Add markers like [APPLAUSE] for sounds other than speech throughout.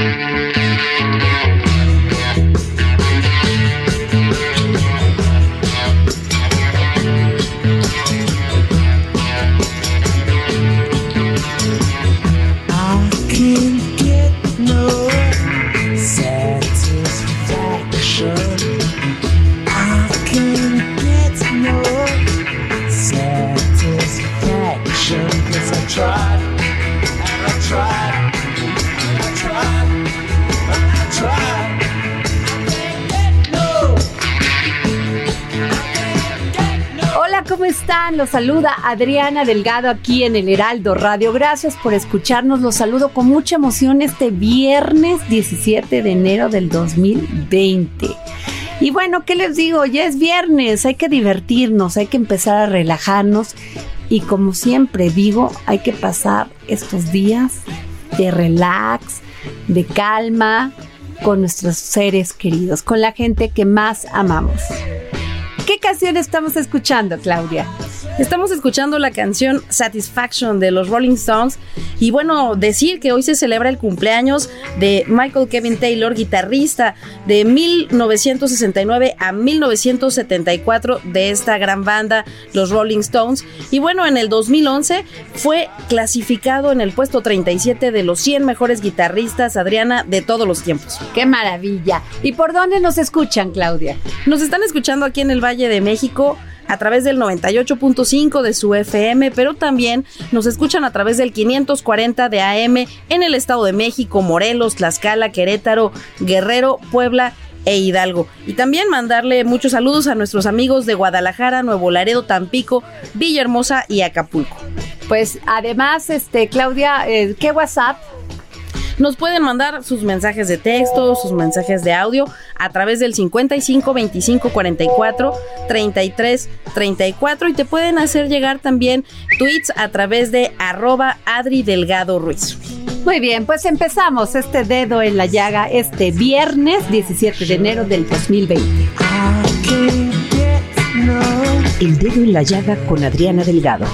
Thank you. ¿Cómo están? Los saluda Adriana Delgado aquí en el Heraldo Radio. Gracias por escucharnos. Los saludo con mucha emoción este viernes 17 de enero del 2020. Y bueno, ¿qué les digo? Ya es viernes, hay que divertirnos, hay que empezar a relajarnos. Y como siempre digo, hay que pasar estos días de relax, de calma, con nuestros seres queridos, con la gente que más amamos. ¿Qué canción estamos escuchando, Claudia? Estamos escuchando la canción Satisfaction de los Rolling Stones y bueno, decir que hoy se celebra el cumpleaños de Michael Kevin Taylor, guitarrista de 1969 a 1974 de esta gran banda, los Rolling Stones. Y bueno, en el 2011 fue clasificado en el puesto 37 de los 100 mejores guitarristas, Adriana, de todos los tiempos. ¡Qué maravilla! ¿Y por dónde nos escuchan, Claudia? Nos están escuchando aquí en el Valle de México a través del 98.5 de su FM, pero también nos escuchan a través del 540 de AM en el Estado de México, Morelos, Tlaxcala, Querétaro, Guerrero, Puebla e Hidalgo. Y también mandarle muchos saludos a nuestros amigos de Guadalajara, Nuevo Laredo, Tampico, Villahermosa y Acapulco. Pues además, este, Claudia, eh, ¿qué WhatsApp? Nos pueden mandar sus mensajes de texto, sus mensajes de audio a través del 55 25 44 33 34 y te pueden hacer llegar también tweets a través de arroba Adri Delgado Ruiz. Muy bien, pues empezamos este dedo en la llaga este viernes 17 de enero del 2020. I can't get no. El dedo en la llaga con Adriana Delgado.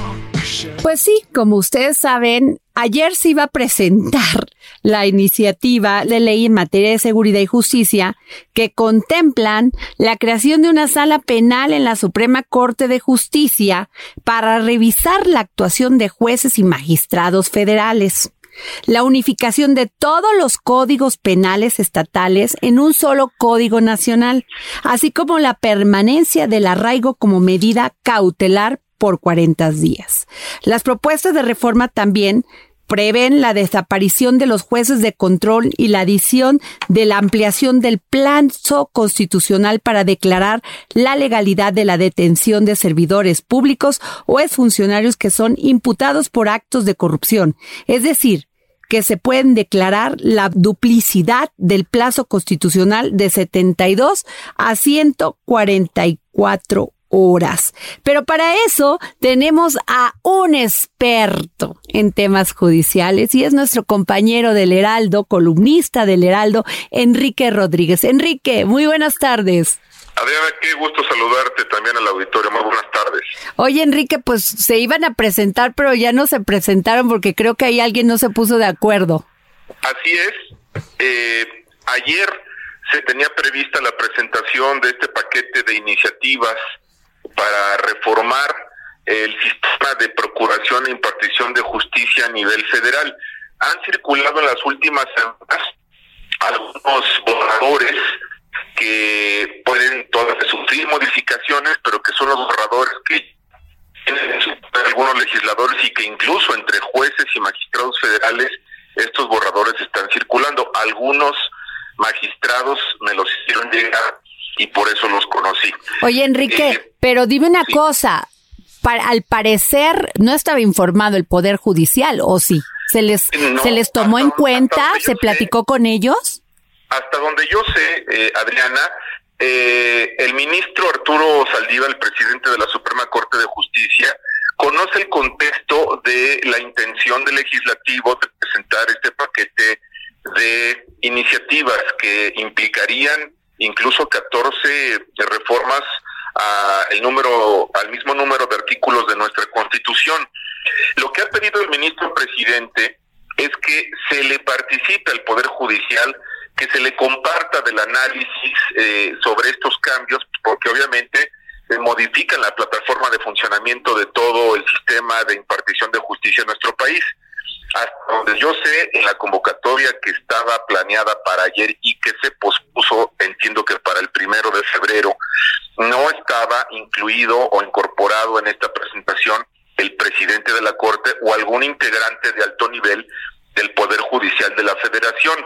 Pues sí, como ustedes saben, ayer se iba a presentar la iniciativa de ley en materia de seguridad y justicia que contemplan la creación de una sala penal en la Suprema Corte de Justicia para revisar la actuación de jueces y magistrados federales. La unificación de todos los códigos penales estatales en un solo código nacional, así como la permanencia del arraigo como medida cautelar por 40 días. Las propuestas de reforma también prevén la desaparición de los jueces de control y la adición de la ampliación del plazo constitucional para declarar la legalidad de la detención de servidores públicos o exfuncionarios que son imputados por actos de corrupción. Es decir, que se pueden declarar la duplicidad del plazo constitucional de 72 a 144 horas. Pero para eso tenemos a un experto en temas judiciales y es nuestro compañero del Heraldo, columnista del Heraldo, Enrique Rodríguez. Enrique, muy buenas tardes. Adriana, qué gusto saludarte también al auditorio. Muy buenas tardes. Oye, Enrique, pues se iban a presentar, pero ya no se presentaron porque creo que ahí alguien no se puso de acuerdo. Así es. Eh, ayer se tenía prevista la presentación de este paquete de iniciativas para reformar el sistema de procuración e impartición de justicia a nivel federal. Han circulado en las últimas semanas algunos borradores que pueden todavía sufrir modificaciones, pero que son los borradores que tienen algunos legisladores y que incluso entre jueces y magistrados federales estos borradores están circulando. Algunos magistrados me los hicieron llegar y por eso los conocí. Oye, Enrique, Eh, pero dime una sí. cosa. Pa- al parecer no estaba informado el Poder Judicial, ¿o sí? ¿Se les, No, ¿se les tomó en donde- cuenta? ¿Se sé. platicó con ellos? Hasta donde yo sé, eh, Adriana, eh, el ministro Arturo Saldívar, el presidente de la Suprema Corte de Justicia, conoce el contexto de la intención del legislativo de presentar este paquete de iniciativas que implicarían incluso 14 reformas a número al mismo número de artículos de nuestra Constitución. Lo que ha pedido el ministro presidente es que se le participe al Poder Judicial, que se le comparta del análisis eh, sobre estos cambios, porque obviamente eh, modifican la plataforma de funcionamiento de todo el sistema de impartición de justicia en nuestro país. Hasta donde yo sé, en la convocatoria que estaba planeada para ayer y que se pospuso, entiendo que para el primero de febrero, no estaba incluido o incorporado en esta presentación el presidente de la Corte o algún integrante de alto nivel del Poder Judicial de la Federación.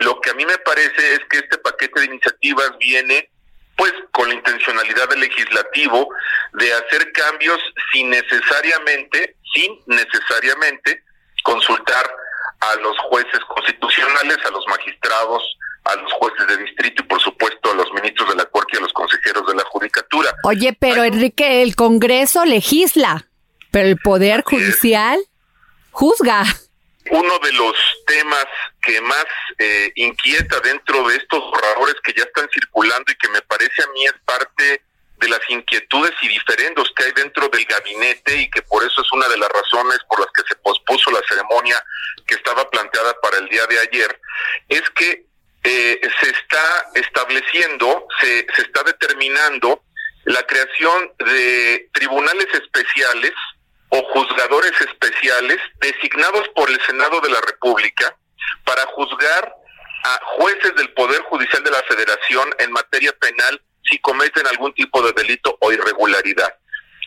Lo que a mí me parece es que este paquete de iniciativas viene pues con la intencionalidad del legislativo de hacer cambios sin necesariamente, sin necesariamente consultar a los jueces constitucionales, a los magistrados, a los jueces de distrito y por supuesto a los ministros de la Corte y a los consejeros de la Judicatura. Oye, pero. Enrique, el Congreso legisla, pero el Poder. Judicial juzga. Uno de los temas que más eh, inquieta dentro de estos borradores que ya están circulando y que me parece a mí es parte de las inquietudes y diferendos que hay dentro del gabinete y que por eso es una de las razones por las que se pospuso la ceremonia que estaba planteada para el día de ayer, es que eh, se está estableciendo, se, se está determinando la creación de tribunales especiales o juzgadores especiales designados por el Senado de la República para juzgar a jueces del Poder Judicial de la Federación en materia penal si cometen algún tipo de delito o irregularidad.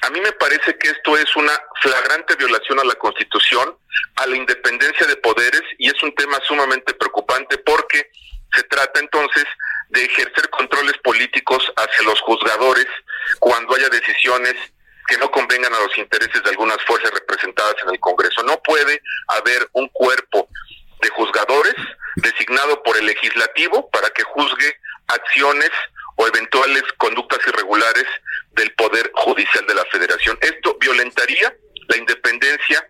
A mí me parece que esto es una flagrante violación a la Constitución, a la independencia de poderes y es un tema sumamente preocupante porque se trata entonces de ejercer controles políticos hacia los juzgadores cuando haya decisiones que no convengan a los intereses de algunas fuerzas representadas en el Congreso. No puede haber un cuerpo de juzgadores designado por el legislativo para que juzgue acciones o eventuales conductas irregulares del Poder Judicial de la Federación. Esto violentaría la independencia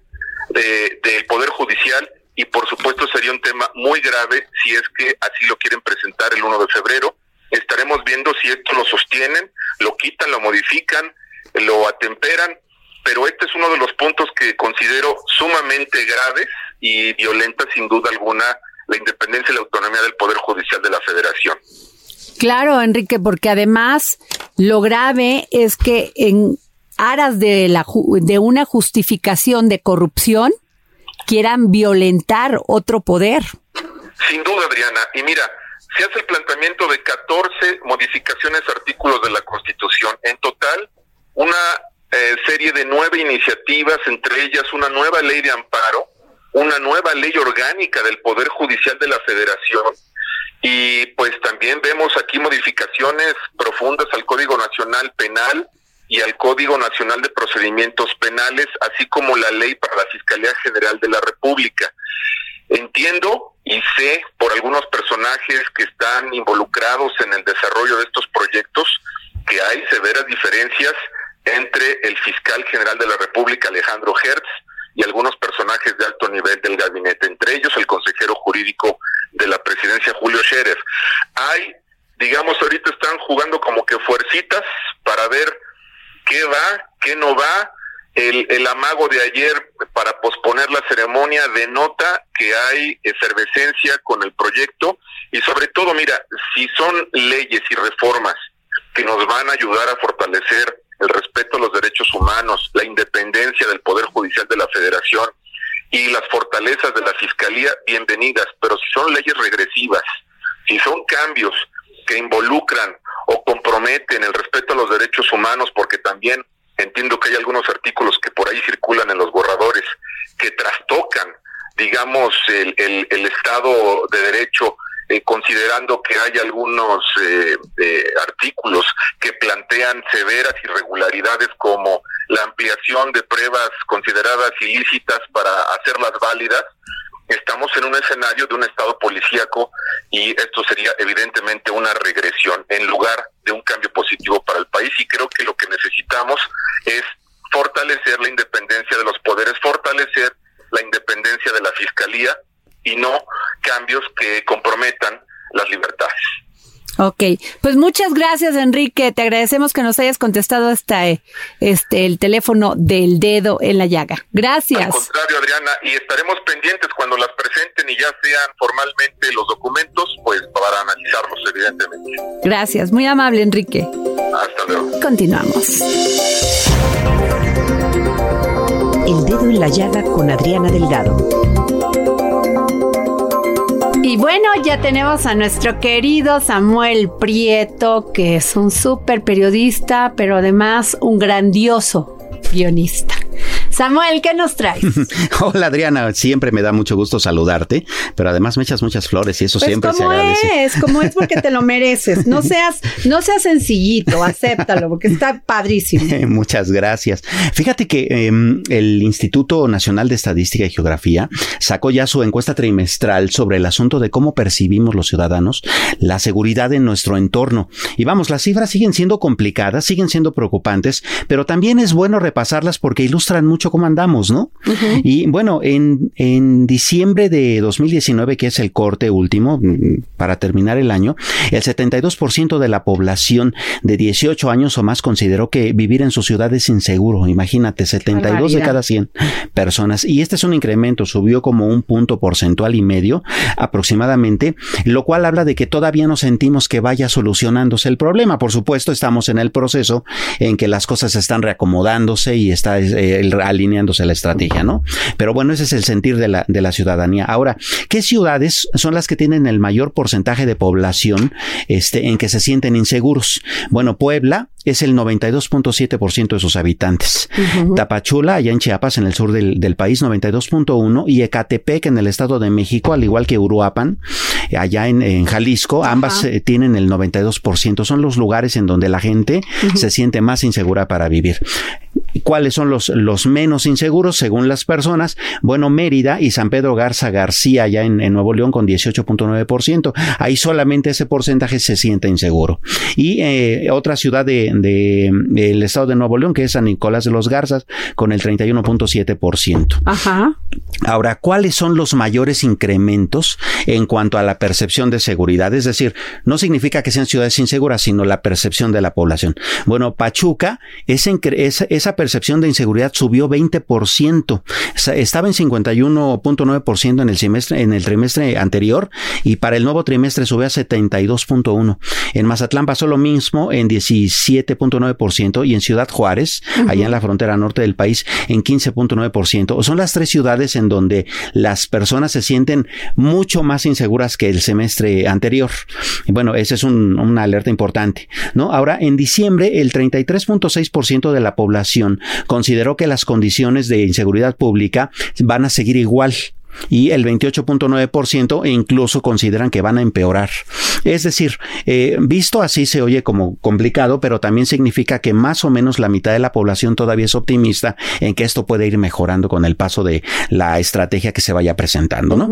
de- del Poder Judicial y por supuesto sería un tema muy grave si es que así lo quieren presentar el 1 de febrero. Estaremos viendo si esto lo sostienen, lo quitan, lo modifican, lo atemperan, pero este es uno de los puntos que considero sumamente graves y violenta sin duda alguna la independencia y la autonomía del Poder Judicial de la Federación. Claro, Enrique, porque además lo grave es que en aras de, la, de una justificación de corrupción quieran violentar otro poder. Sin duda, Adriana. Y mira, se hace el planteamiento de 14 modificaciones artículos de la Constitución. En total, una eh, serie de nueve iniciativas, entre ellas una nueva ley de amparo, una nueva ley orgánica del Poder Judicial de la Federación. Y pues también vemos aquí modificaciones profundas al Código Nacional Penal y al Código Nacional de Procedimientos Penales, así como la ley para la Fiscalía General de la República. Entiendo y sé por algunos personajes que están involucrados en el desarrollo de estos proyectos que hay severas diferencias entre el fiscal general de la República, Alejandro Hertz, y algunos personajes de alto nivel del gabinete, entre ellos el consejero jurídico de la presidencia, Julio Scherer. Hay, digamos, ahorita están jugando como que fuercitas para ver qué va, qué no va. El, el amago de ayer para posponer la ceremonia denota que hay efervescencia con el proyecto y sobre todo, mira, si son leyes y reformas que nos van a ayudar a fortalecer el respeto a los derechos humanos, la independencia del Poder Judicial de la Federación y las fortalezas de la Fiscalía, bienvenidas, pero si son leyes regresivas, si son cambios que involucran o comprometen el respeto a los derechos humanos, porque también entiendo que hay algunos artículos que por ahí circulan en los borradores que trastocan, digamos, el, el, el Estado de Derecho eh, considerando que hay algunos eh, eh, artículos que plantean severas irregularidades como la ampliación de pruebas consideradas ilícitas para hacerlas válidas, estamos en un escenario de un estado policíaco y esto sería evidentemente una regresión en lugar de un cambio positivo para el país. Y creo que lo que necesitamos es fortalecer la independencia de los poderes, fortalecer la independencia de la fiscalía y no cambios que comprometan las libertades. Ok, pues muchas gracias Enrique, te agradecemos que nos hayas contestado hasta eh, este el teléfono del dedo en la llaga. Gracias. Al contrario, Adriana, y estaremos pendientes cuando las presenten y ya sean formalmente los documentos, pues para analizarlos, evidentemente. Gracias, muy amable Enrique. Hasta luego. Continuamos. El dedo en la llaga con Adriana Delgado. Y bueno, ya tenemos a nuestro querido Samuel Prieto, que es un súper periodista, pero además un grandioso guionista. Samuel, ¿qué nos traes? [LAUGHS] Hola Adriana, siempre me da mucho gusto saludarte, pero además me echas muchas flores y eso Pues siempre se agradece. es, como es porque te lo mereces. No [LAUGHS] seas, no seas sencillito, acéptalo, porque está padrísimo. [LAUGHS] Muchas gracias. Fíjate que eh, el Instituto Nacional de Estadística y Geografía sacó ya su encuesta trimestral sobre el asunto de cómo percibimos los ciudadanos la seguridad en nuestro entorno. Y vamos, las cifras siguen siendo complicadas, siguen siendo preocupantes, pero también es bueno repasarlas porque ilustran mucho cómo andamos, ¿no? Y bueno, en, en diciembre de 2019, que es el corte último, mm, para terminar el año, el 72% de la población de 18 años o más consideró que vivir en su ciudad es inseguro. Imagínate, 72 de cada 100 personas. Y este es un incremento, subió como un punto porcentual y medio aproximadamente, lo cual habla de que todavía no sentimos que vaya solucionándose el problema. Por supuesto, estamos en el proceso en que las cosas están reacomodándose y está eh, el- alineándose la estrategia, ¿no? Pero bueno, ese es el sentir de la, de la ciudadanía. Ahora, ¿qué ciudades son las que tienen el mayor porcentaje de población este, en que se sienten inseguros? Bueno, Puebla es el 92.7% de sus habitantes. Tapachula, allá en Chiapas, en el sur del, del país, 92.1%, y Ecatepec, en el Estado de México, al igual que Uruapan, allá en, en Jalisco, ambas eh, tienen el 92%. Son los lugares en donde la gente se siente más insegura para vivir. ¿Cuáles son los, los menos inseguros según las personas? Bueno, Mérida y San Pedro Garza García, allá en, en Nuevo León, con 18.9%. Ahí solamente ese porcentaje se siente inseguro. Y eh, otra ciudad de, de- del estado de Nuevo León, que es San Nicolás de los Garzas, con el 31.7%. Ajá. Ahora, ¿cuáles son los mayores incrementos en cuanto a la percepción de seguridad? Es decir, no significa que sean ciudades inseguras, sino la percepción de la población. Bueno, Pachuca, esa, esa percepción de inseguridad subió 20%. Sa- Estaba en 51.9% en el semestre, en el trimestre anterior y para el nuevo trimestre subió a 72.1. En Mazatlán pasó lo mismo en 17.9% y en Ciudad Juárez, allá en la frontera norte del país, en 15.9%. Son las tres ciudades en donde las personas se sienten mucho más inseguras que el semestre anterior. Bueno, esa es un- una alerta importante, ¿no? Ahora, en diciembre, el 33.6% de la población consideró que las condiciones de inseguridad pública van a seguir igual y el 28.9% incluso consideran que van a empeorar. Es decir, eh, visto así se oye como complicado, pero también significa que más o menos la mitad de la población todavía es optimista en que esto puede ir mejorando con el paso de la estrategia que se vaya presentando, ¿no?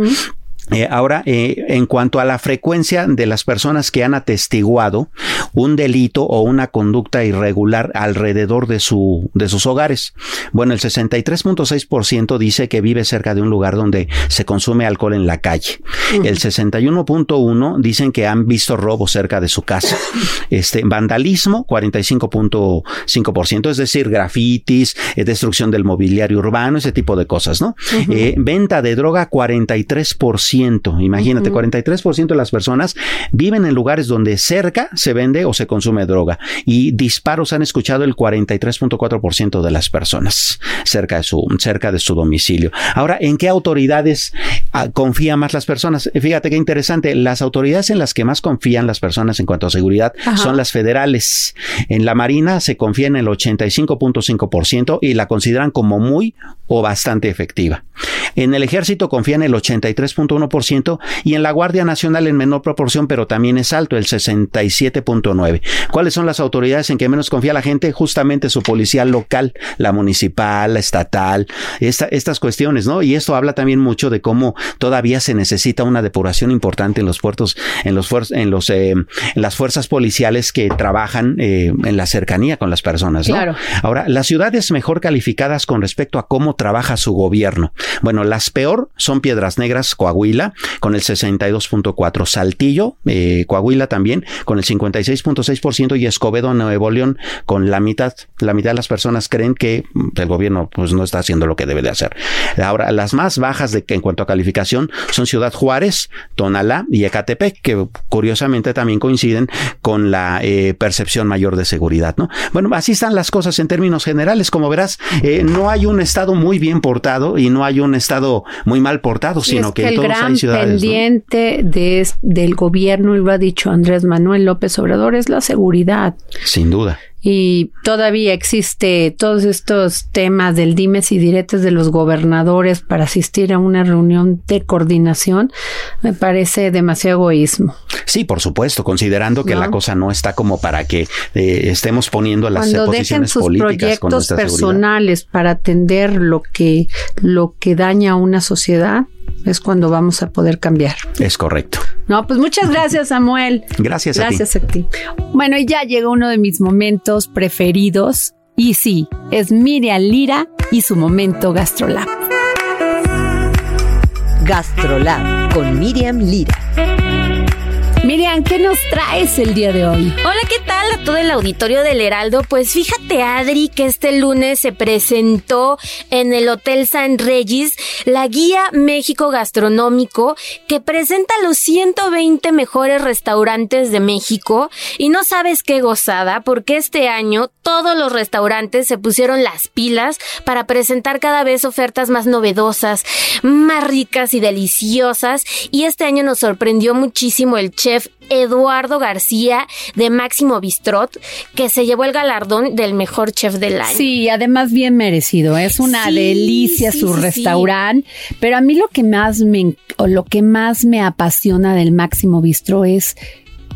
Eh, ahora, eh, en cuanto a la frecuencia de las personas que han atestiguado un delito o una conducta irregular alrededor de, su, de sus hogares, bueno, el 63.6% dice que vive cerca de un lugar donde se consume alcohol en la calle. El 61.1% dicen que han visto robos cerca de su casa. [LAUGHS] Este, vandalismo, 45.5%, es decir, grafitis, eh, destrucción del mobiliario urbano, ese tipo de cosas, ¿no? Eh, venta de droga, 43%. 43%, imagínate, 43% de las personas viven en lugares donde cerca se vende o se consume droga y disparos han escuchado el 43.4% de las personas cerca de su cerca de su domicilio. Ahora, ¿en qué autoridades ah, confían más las personas? Fíjate qué interesante, las autoridades en las que más confían las personas en cuanto a seguridad son las federales. En la Marina se confía en el 85.5% y la consideran como muy o bastante efectiva. En el ejército confían el 83.1% y en la Guardia Nacional en menor proporción, pero también es alto, el 67.9%. ¿Cuáles son las autoridades en que menos confía la gente? Justamente su policía local, la municipal, la estatal, estas cuestiones, ¿no? Y esto habla también mucho de cómo todavía se necesita una depuración importante en los puertos, en los, en los, eh, en las fuerzas policiales que trabajan eh, en la cercanía con las personas, ¿no? Claro. Ahora, las ciudades mejor calificadas con respecto a cómo trabaja su gobierno. Bueno, las peor son Piedras Negras, Coahuila, con el 62.4, Saltillo, eh, Coahuila también, con el 56.6% y Escobedo, Nuevo León, con la mitad, la mitad de las personas creen que mm, el gobierno pues no está haciendo lo que debe de hacer. Ahora, las más bajas de en cuanto a calificación son Ciudad Juárez, Tonalá y Ecatepec, que curiosamente también coinciden con la eh, percepción mayor de seguridad, ¿no? Bueno, así están las cosas en términos generales. Como verás, eh, no hay un estado muy bien portado y no hay un estado muy mal portado, sino es que, que el todos gran hay ciudades. ¿no? pendiente de, del gobierno, y lo ha dicho Andrés Manuel López Obrador, es la seguridad. Sin duda. Y todavía existe todos estos temas del dimes y diretes de los gobernadores para asistir a una reunión de coordinación. Me parece demasiado egoísmo. Sí, por supuesto, considerando que ¿No? la cosa no está como para que eh, estemos poniendo las Cuando dejen posiciones sus políticas con proyectos seguridad. personales para atender lo que, lo que daña a una sociedad, es cuando vamos a poder cambiar. Es correcto. No, pues muchas gracias, Samuel. Gracias, a ti. Gracias a ti. Bueno, y ya llegó uno de mis momentos preferidos. Y sí, es Miriam Lira y su momento GastroLab. Gastrolab con Miriam Lira. Miriam, ¿qué nos traes el día de hoy? Hola, ¿qué tal a todo el auditorio del Heraldo? Pues fíjate, Adri, que este lunes se presentó en el Hotel San Regis la guía México Gastronómico que presenta los 120 mejores restaurantes de México y no sabes qué gozada porque este año todos los restaurantes se pusieron las pilas para presentar cada vez ofertas más novedosas, más ricas y deliciosas y este año nos sorprendió muchísimo el chef Eduardo García de Máximo Bistrot, que se llevó el galardón del mejor chef del año. Sí, además bien merecido. Es una Sí, delicia sí, su sí, restaurante. Pero a mí lo que más me o lo que más me apasiona del Máximo Bistro es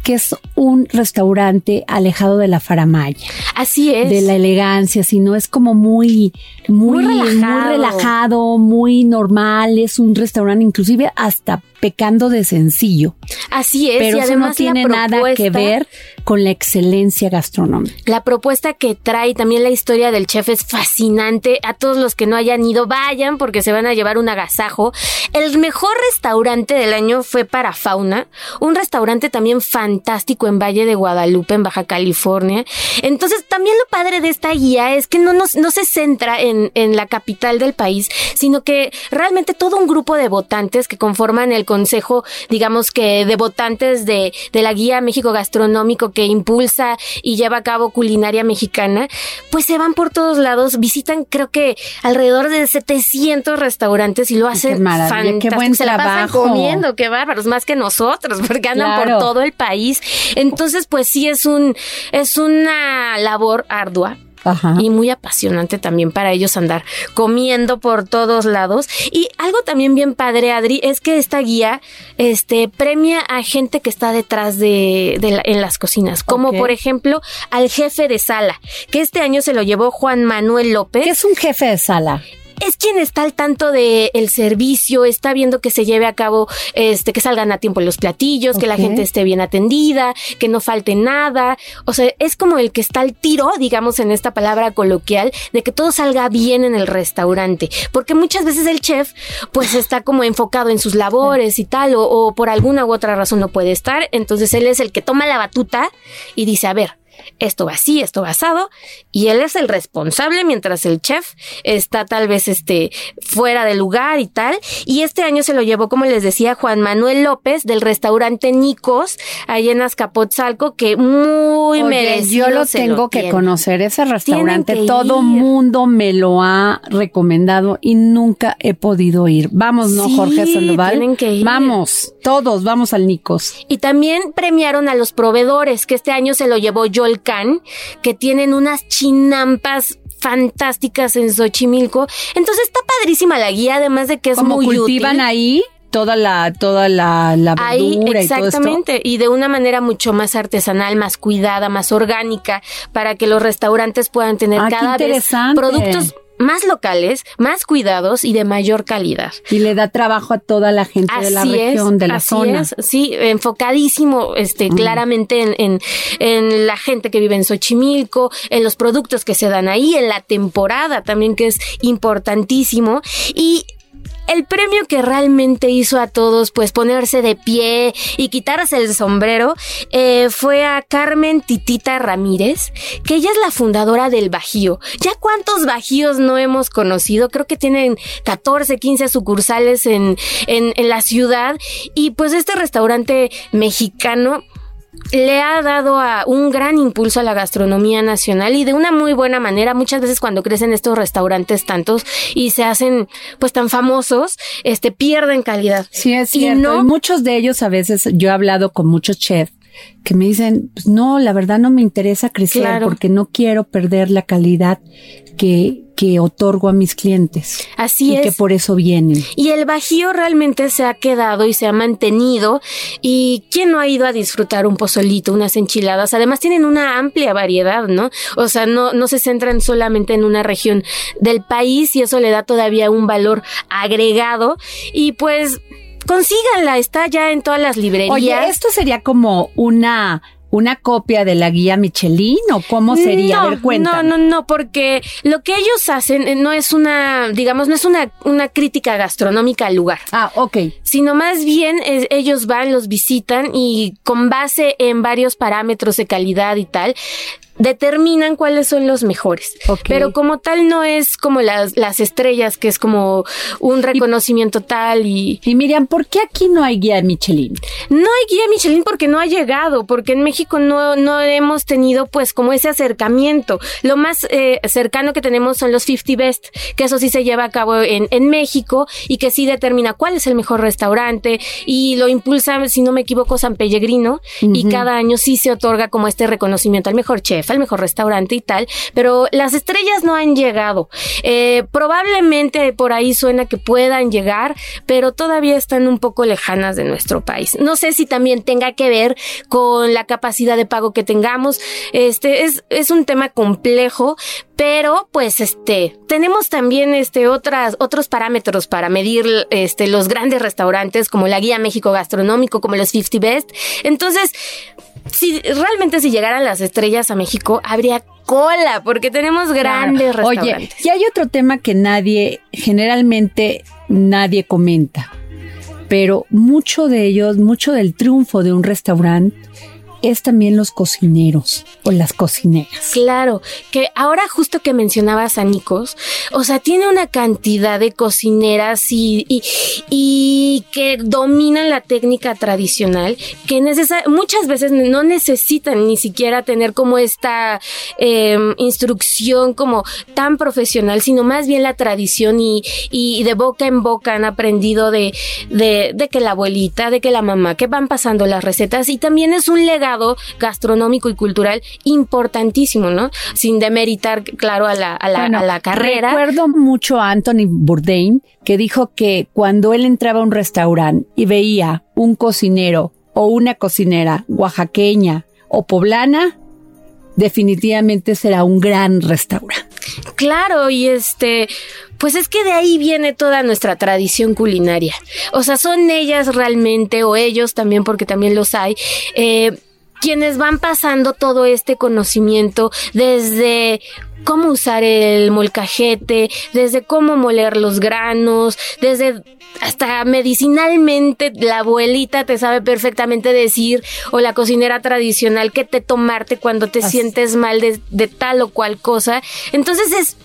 que es un restaurante alejado de la faramaya, Así es. de la elegancia, sino es como muy, muy, Muy muy relajado. relajado, muy normal. Es un restaurante inclusive hasta pecando de sencillo. Así es. Pero y eso además no tiene nada que ver con la excelencia gastronómica. La propuesta que trae también la historia del chef es fascinante. A todos los que no hayan ido, vayan porque se van a llevar un agasajo. El mejor restaurante del año fue para Fauna, un restaurante también fantástico en Valle de Guadalupe, en Baja California. Entonces, también lo padre de esta guía es que no, nos, no se centra en, en la capital del país, sino que realmente todo un grupo de votantes que conforman el consejo, digamos que de votantes de, de la guía México Gastronómico que impulsa y lleva a cabo culinaria mexicana, pues se van por todos lados, visitan creo que alrededor de 700 restaurantes y lo hacen maravilla, qué fantástico. buen se la pasan trabajo. comiendo, qué bárbaros, más que nosotros, [LAUGHS] porque andan Claro. por todo el país. Entonces, pues sí es un es una labor ardua Ajá. y muy apasionante también para ellos andar comiendo por todos lados. Y algo también bien padre, Adri, es que esta guía este, premia a gente que está detrás de, de la- en las cocinas, como por ejemplo al jefe de sala, que este año se lo llevó Juan Manuel López ¿Qué es un jefe de sala? Es quien está al tanto de el servicio, está viendo que se lleve a cabo, este, que salgan a tiempo los platillos, que la gente esté bien atendida, que no falte nada. O sea, es como el que está al tiro, digamos en esta palabra coloquial, de que todo salga bien en el restaurante. Porque muchas veces el chef, pues está como enfocado en sus labores y tal, o, o por alguna u otra razón no puede estar. Entonces él es el que toma la batuta y dice, a ver, esto va así, esto va asado, y él es el responsable mientras el chef está tal vez este fuera de lugar y tal. Y este año se lo llevó, como les decía, Juan Manuel López del restaurante Nicos, ahí en Azcapotzalco, que muy Oye, merecido. yo lo tengo que tiene. conocer, ese restaurante, todo ir. mundo me lo ha recomendado y nunca he podido ir. Vamos, ¿no, Sí, Jorge Sandoval? tienen que ir. Vamos, todos, vamos al Nicos. Y también premiaron a los proveedores, que este año se lo llevó Joel Can, que tienen unas chinampas fantásticas en Xochimilco. Entonces está padrísima la guía, además de que es Como muy cultivan útil. ahí toda la, toda la, la Ahí, verdura y todo esto. exactamente, y de una manera mucho más artesanal, más cuidada, más orgánica, para que los restaurantes puedan tener Ah, cada vez productos más locales, más cuidados y de mayor calidad. Y le da trabajo a toda la gente de la región, es, de la así zona. es, sí, enfocadísimo, este, claramente en, en, en la gente que vive en Xochimilco, en los productos que se dan ahí, en la temporada también, que es importantísimo. Y el premio que realmente hizo a todos pues ponerse de pie y quitarse el sombrero eh, fue a Carmen Titita Ramírez, que ella es la fundadora del Bajío. ¿Ya cuántos Bajíos no hemos conocido? Creo que tienen 14, 15 sucursales en, en, en la ciudad y pues este restaurante mexicano le ha dado a un gran impulso a la gastronomía nacional y de una muy buena manera. Muchas veces cuando crecen estos restaurantes tantos y se hacen pues tan famosos, este pierden calidad. Sí, es Y cierto. no- Y muchos de ellos a veces, yo he hablado con muchos chefs que me dicen, pues no, la verdad no me interesa crecer Claro. porque no quiero perder la calidad que, que otorgo a mis clientes. Así y es. que por eso vienen. Y el Bajío realmente se ha quedado y se ha mantenido. ¿Y quién no ha ido a disfrutar un pozolito, unas enchiladas? Además tienen una amplia variedad, ¿no? O sea, no, no se centran solamente en una región del país y eso le da todavía un valor agregado. Y pues consíganla, está ya en todas las librerías. Oye, ¿esto sería como una, una copia de la guía Michelin o cómo sería? No, a ver, cuéntame. No, no, no, porque lo que ellos hacen eh, no es una, digamos, no es una, una crítica gastronómica al lugar. Ah, ok. sino más bien es- ellos van, los visitan y con base en varios parámetros de calidad y tal, determinan cuáles son los mejores. Pero como tal no es como las, las estrellas, que es como un reconocimiento tal y... Y Miriam, ¿por qué aquí no hay guía Michelin? No hay guía Michelin porque no ha llegado, porque en México no, no hemos tenido pues como ese acercamiento. Lo más eh, cercano que tenemos son los 50 Best, que eso sí se lleva a cabo en, en México y que sí determina cuál es el mejor restaurante y lo impulsa, si no me equivoco, San Pellegrino y cada año sí se otorga como este reconocimiento al mejor chef, al mejor restaurante y tal, pero las estrellas no han llegado. Eh, probablemente por ahí suena que puedan llegar, pero todavía están un poco lejanas de nuestro país. No sé si también tenga que ver con la capacidad de pago que tengamos. Este es, es un tema complejo, pero pues este tenemos también este otras otros parámetros para medir este los grandes restaurantes como la guía México gastronómico como los 50 best entonces si realmente si llegaran las estrellas a México habría cola porque tenemos grandes Claro. Oye, restaurantes y hay otro tema que nadie, generalmente nadie comenta, pero mucho de ellos, mucho del triunfo de un restaurante es también los cocineros o las cocineras. Claro, que ahora justo que mencionabas a Nicos, o sea, tiene una cantidad de cocineras y, y, que dominan la técnica tradicional, que muchas veces no necesitan ni siquiera tener como esta em, instrucción como tan profesional, sino más bien la tradición y, y de boca en boca han aprendido de, de que la abuelita, de que la mamá, que van pasando las recetas y también es un legado gastronómico y cultural importantísimo, ¿no? Sin demeritar, claro, a la, a la, Bueno, a la carrera. Recuerdo mucho a Anthony Bourdain que dijo que cuando él entraba a un restaurante y veía un cocinero o una cocinera oaxaqueña o poblana, definitivamente será un gran restaurante. Claro, y este, pues es que de ahí viene toda nuestra tradición culinaria. O sea, son ellas realmente, o ellos también, porque también los hay, eh, quienes van pasando todo este conocimiento desde cómo usar el molcajete, desde cómo moler los granos, desde hasta medicinalmente la abuelita te sabe perfectamente decir o la cocinera tradicional qué te tomarte cuando te sientes mal de, de tal o cual cosa. Entonces es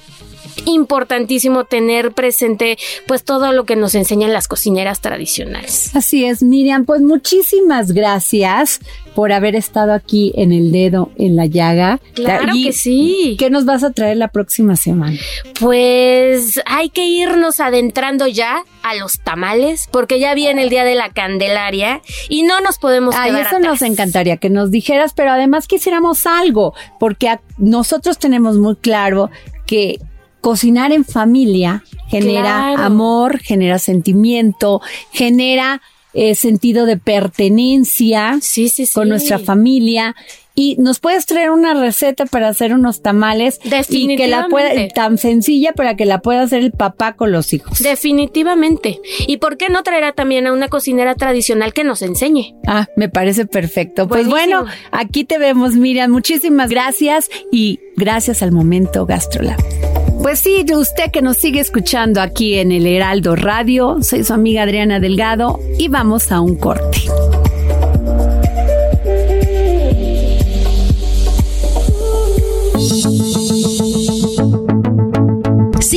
importantísimo tener presente pues todo lo que nos enseñan las cocineras tradicionales. Así es, Miriam, pues muchísimas gracias por haber estado aquí en el dedo en la llaga. Claro Y- que sí. ¿Qué nos vas a traer la próxima semana? Pues hay que irnos adentrando ya a los tamales, porque ya viene el día de la Candelaria y no nos podemos Ay, quedar eso atrás. nos encantaría que nos dijeras, pero además quisiéramos algo, porque nosotros tenemos muy claro que cocinar en familia genera Claro. amor, genera sentimiento, genera eh, sentido de pertenencia Sí, sí, sí. con nuestra familia. Y nos puedes traer una receta para hacer unos tamales y que la pueda tan sencilla para que la pueda hacer el papá con los hijos. Definitivamente. ¿Y por qué no traerá también a una cocinera tradicional que nos enseñe? Ah, me parece perfecto. Pues bueno, aquí te vemos, Miriam. Muchísimas gracias y gracias al momento Gastrolab. Pues sí, usted que nos sigue escuchando aquí en el Heraldo Radio, soy su amiga Adriana Delgado y vamos a un corte.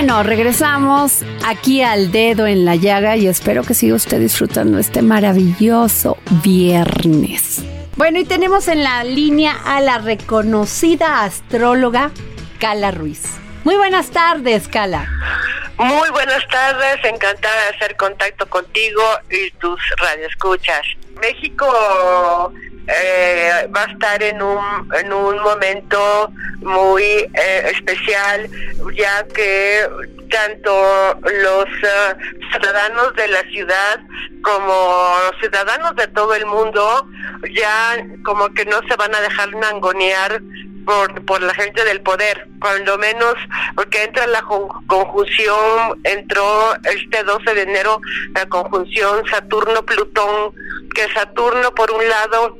Bueno, regresamos aquí al dedo en la llaga y espero que siga usted disfrutando este maravilloso viernes. Bueno, y tenemos en la línea a la reconocida astróloga Cala Ruiz. Muy buenas tardes, Cala. Muy buenas tardes, encantada de hacer contacto contigo y tus radioescuchas. México eh, va a estar en un, en un momento muy eh, especial, ya que tanto los eh, ciudadanos de la ciudad como ciudadanos de todo el mundo ya como que no se van a dejar mangonear por, por la gente del poder, cuando menos porque entra la con- conjunción, entró este 12 de enero la conjunción Saturno-Plutón, que Saturno por un lado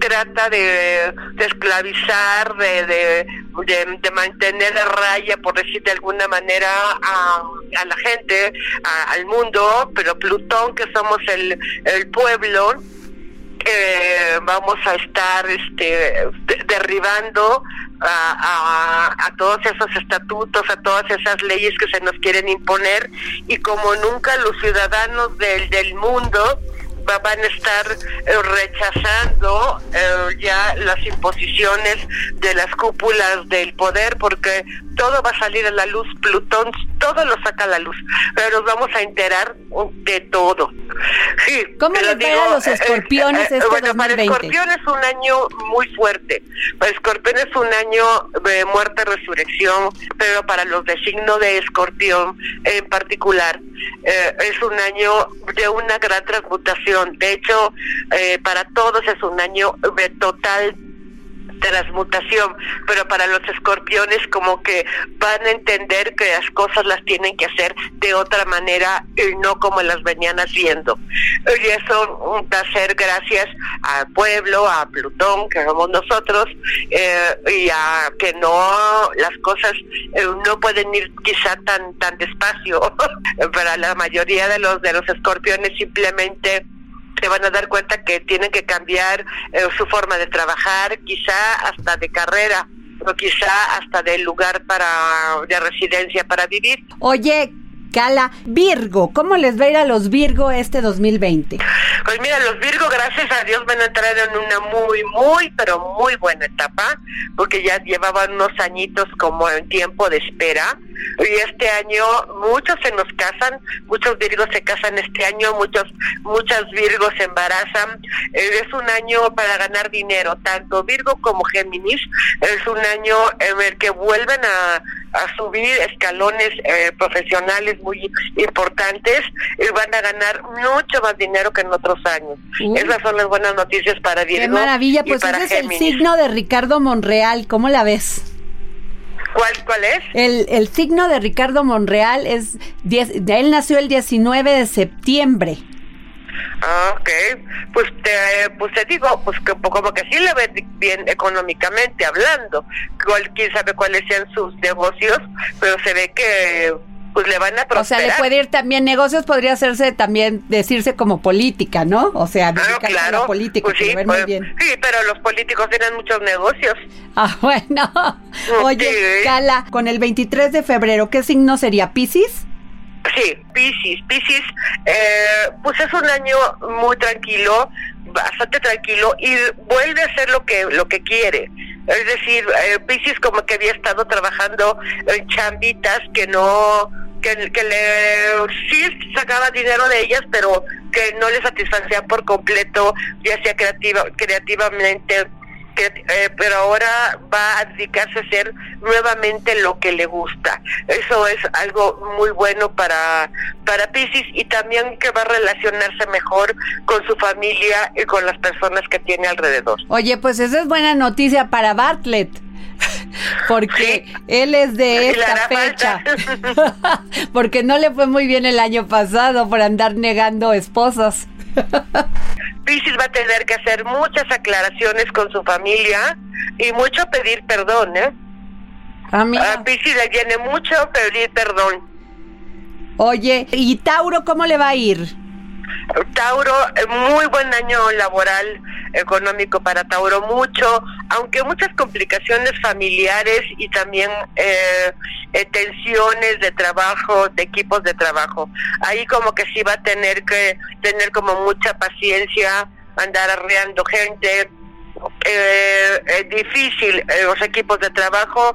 trata de, esclavizar, de, de, de, mantener a raya, por decir de alguna manera, a, a la gente, al mundo, pero Plutón, que somos el, el pueblo, eh, vamos a estar este de- derribando a, a- a todos esos estatutos, a todas esas leyes que se nos quieren imponer. Y como nunca los ciudadanos del, del mundo van a estar eh, rechazando eh, ya las imposiciones de las cúpulas del poder porque todo va a salir a la luz, Plutón todo lo saca a la luz, pero nos vamos a enterar de todo. Sí, ¿Cómo le pega a los escorpiones este bueno, para 2020? escorpión es un año muy fuerte. Para escorpión es un año de muerte, resurrección, pero para los de signo de escorpión en particular eh, es un año de una gran transmutación. De hecho, eh, para todos es un año de total transmutación, pero para los escorpiones como que van a entender que las cosas las tienen que hacer de otra manera y no como las venían haciendo. Y eso va a ser gracias al pueblo, a Plutón, que somos nosotros, eh, y a que no, las cosas eh, no pueden ir quizá tan, tan despacio. [LAUGHS] para la mayoría de los, de los escorpiones simplemente se van a dar cuenta que tienen que cambiar eh, su forma de trabajar, quizá hasta de carrera, o quizá hasta de lugar para de residencia para vivir. Oye, Cala, Virgo, ¿cómo les va a ir a los Virgo este 2020? Pues mira, los Virgo, gracias a Dios, van a entrar en una muy, muy, pero muy buena etapa, porque ya llevaban unos añitos como en tiempo de espera. Y este año muchos se nos casan, muchos Virgos se casan este año, muchos, muchas Virgos se embarazan. Eh, es un año para ganar dinero, tanto Virgo como Géminis. Es un año en el que vuelven a, a subir escalones eh, profesionales muy importantes y van a ganar mucho más dinero que en otros años. Esas son las buenas noticias para Virgo. Qué maravilla, pues ese es el signo de Ricardo Monreal, ¿cómo la ves? ¿Cuál, cuál es? El, el signo de Ricardo Monreal es, diez- de él nació el 19 de septiembre. Ah, ok. Pues te, pues te digo, pues que, como que sí le ven bien económicamente hablando. Cual- quién sabe cuáles sean sus negocios, pero se ve que pues le van a O sea, prosperar. le puede ir también, negocios podría hacerse también, decirse como política, ¿no? O sea, dedicarse Ah, claro. la política, Pues sí, pues, muy bien. sí, pero los políticos tienen muchos negocios. Ah, [LAUGHS] bueno. Oye, Sí. Cala, con el 23 de febrero, ¿qué signo sería? ¿Piscis? Sí, Piscis. Piscis, eh, pues es un año muy tranquilo, bastante tranquilo y vuelve a hacer lo que lo que quiere. Es decir, eh, Piscis como que había estado trabajando en chambitas que no que, que le sí sacaba dinero de ellas, pero que no le satisfacía por completo, ya sea creativa creativamente que, eh, pero ahora va a dedicarse a hacer nuevamente lo que le gusta. Eso es algo muy bueno para, para Pisces y también que va a relacionarse mejor con su familia y con las personas que tiene alrededor. Oye, pues esa es buena noticia para Bartlett. Porque él es de esta fecha. [LAUGHS] [LAUGHS] Porque no le fue muy bien el año pasado por andar negando esposas. [LAUGHS] Pisces va a tener que hacer muchas aclaraciones con su familia y mucho pedir perdón, ¿eh? Ah. A Pisces le viene mucho pedir perdón. Oye, ¿y Tauro cómo le va a ir? Tauro, eh, muy buen año laboral, económico para Tauro, mucho, aunque muchas complicaciones familiares y también eh, eh, tensiones de trabajo, de equipos de trabajo. Ahí como que sí va a tener que tener como mucha paciencia, andar arreando gente. Eh, es difícil eh, los equipos de trabajo,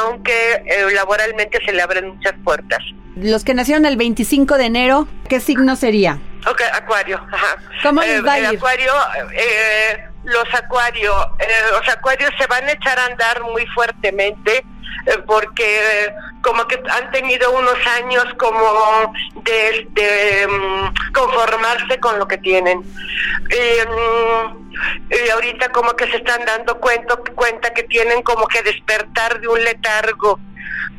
aunque eh, laboralmente se le abren muchas puertas. Los que nacieron el 25 de enero, ¿qué signo sería? Ok, Acuario. Ajá. ¿Cómo Eh, les va a el? Acuario, eh, los Acuario, eh, los Acuarios se van a echar a andar muy fuertemente eh, porque como que han tenido unos años como de, de, mm, conformarse con lo que tienen. Y, mm, y ahorita como que se están dando cuenta, cuenta que tienen como que despertar de un letargo,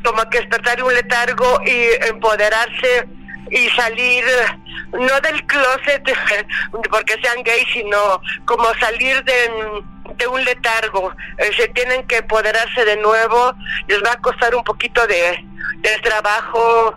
como que despertar de un letargo y empoderarse y salir no del closet [LAUGHS] porque sean gays sino como salir de, de un letargo Eh, se tienen que empoderarse de nuevo les va a costar un poquito de, de trabajo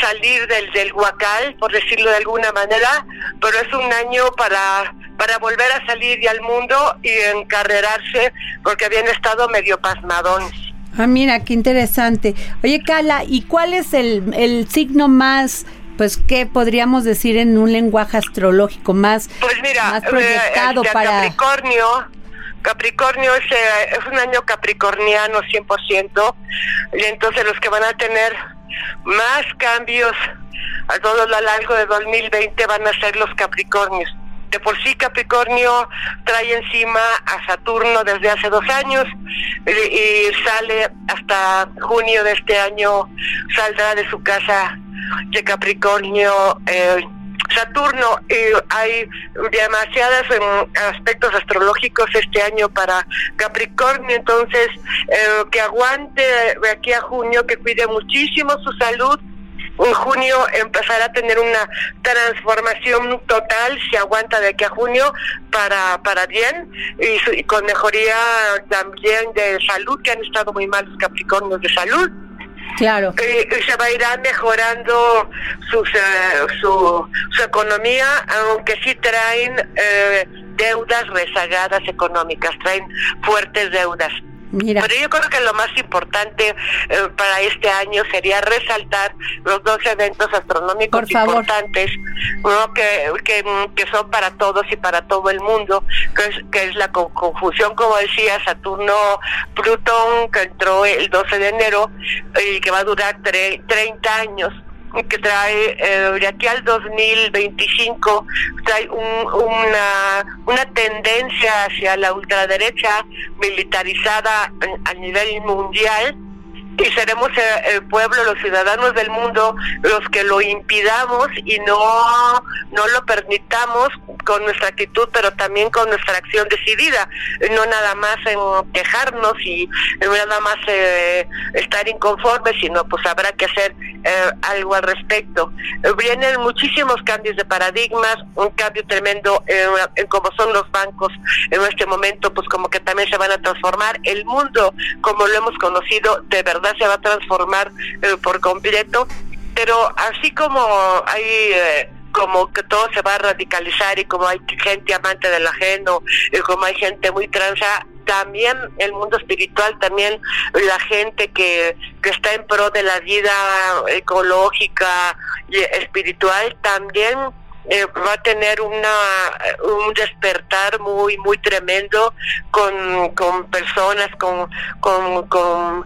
salir del, del huacal por decirlo de alguna manera pero es un año para para volver a salir ya al mundo y encarrerarse porque habían estado medio pasmadones Ah, mira, qué interesante. Oye, Cala, ¿y cuál es el, el signo más, pues, qué podríamos decir en un lenguaje astrológico más, Pues mira, más eh, proyectado para... Capricornio, Capricornio es, eh, es un año capricorniano 100%, y entonces los que van a tener más cambios a todo lo largo de 2020 van a ser los Capricornios. De por sí Capricornio trae encima a Saturno desde hace dos años y, y sale hasta junio de este año, saldrá de su casa de Capricornio eh, Saturno y hay demasiados em, aspectos astrológicos este año para Capricornio, entonces eh, que aguante de aquí a junio, que cuide muchísimo su salud. En junio empezará a tener una transformación total, si aguanta de aquí a junio, para, para bien y, su- y con mejoría también de salud, que han estado muy mal los Capricornios de salud Claro. y se va a ir mejorando sus, eh, su, su economía, aunque sí traen eh, deudas rezagadas económicas, traen fuertes deudas. Mira. Pero yo creo que lo más importante eh, para este año sería resaltar los dos eventos astronómicos importantes ¿no? que, que, que son para todos y para todo el mundo, que es, que es la co- conjunción, como decía, Saturno-Plutón, que entró el 12 de enero y que va a durar tre- 30 años que trae eh, de aquí al 2025 trae un- una, una tendencia hacia la ultraderecha militarizada a- nivel mundial y seremos eh, el pueblo, los ciudadanos del mundo, los que lo impidamos y no, no lo permitamos con nuestra actitud, pero también con nuestra acción decidida, no nada más en quejarnos y nada más eh, estar inconformes, sino pues habrá que hacer eh, algo al respecto. Vienen muchísimos cambios de paradigmas, un cambio tremendo en, en cómo son los bancos en este momento, pues como que también se van a transformar. El mundo, como lo hemos conocido, de verdad se va a transformar eh, por completo, pero así como hay... eh, como que todo se va a radicalizar y como hay gente amante del ajeno y como hay gente muy transa también el mundo espiritual también la gente que, que está en pro de la vida ecológica y espiritual también eh, va a tener una un despertar muy muy tremendo con, con personas con, con, con,